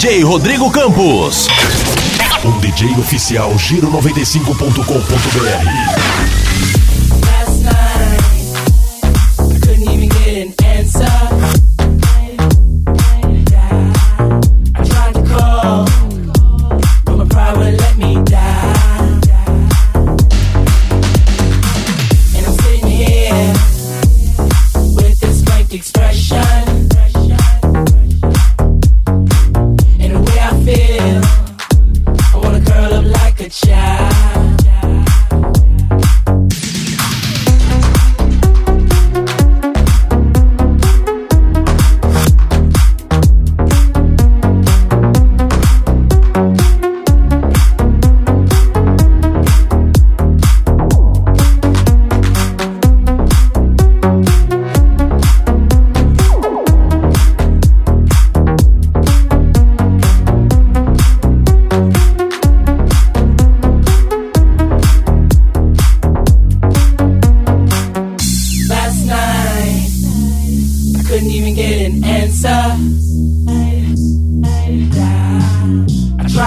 DJ Rodrigo Campos. um DJ oficial giro95.com.br. Express.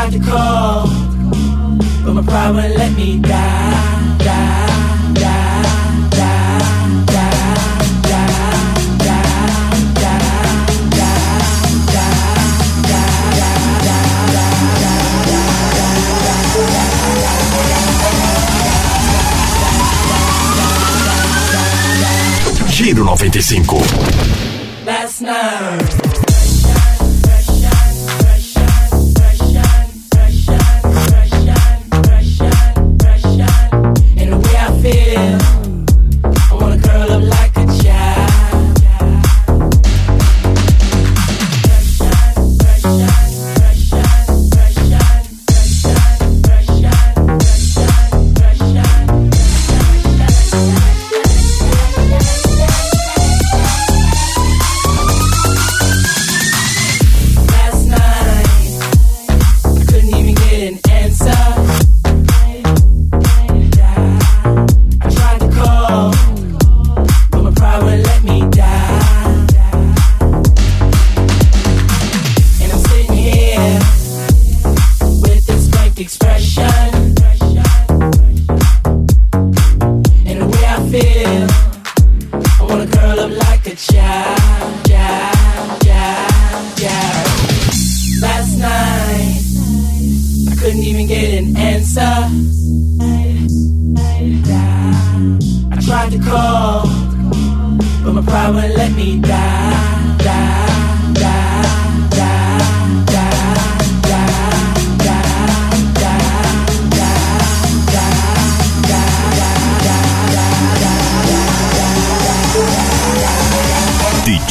tried to call, but my pride wouldn't let me die, die. Giro 95. Last night. Up like a child, child, child, child. Last night, I couldn't even get an answer. I tried to call, but my pride wouldn't let me die, die.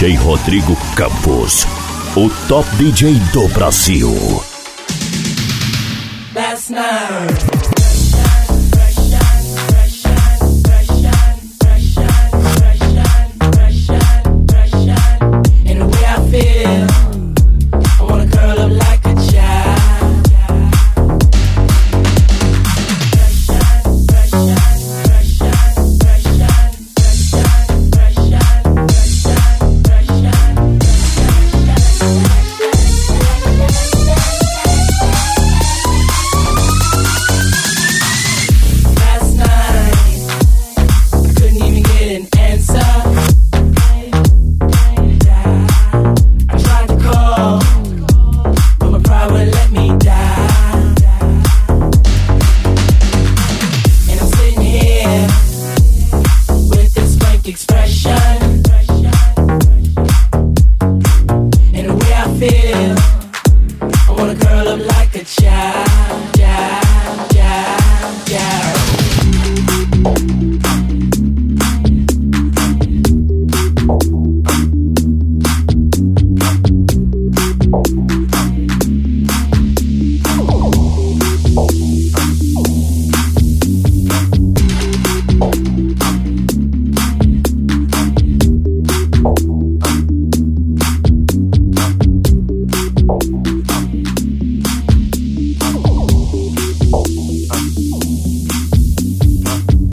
DJ Rodrigo Campos, o top DJ do Brasil.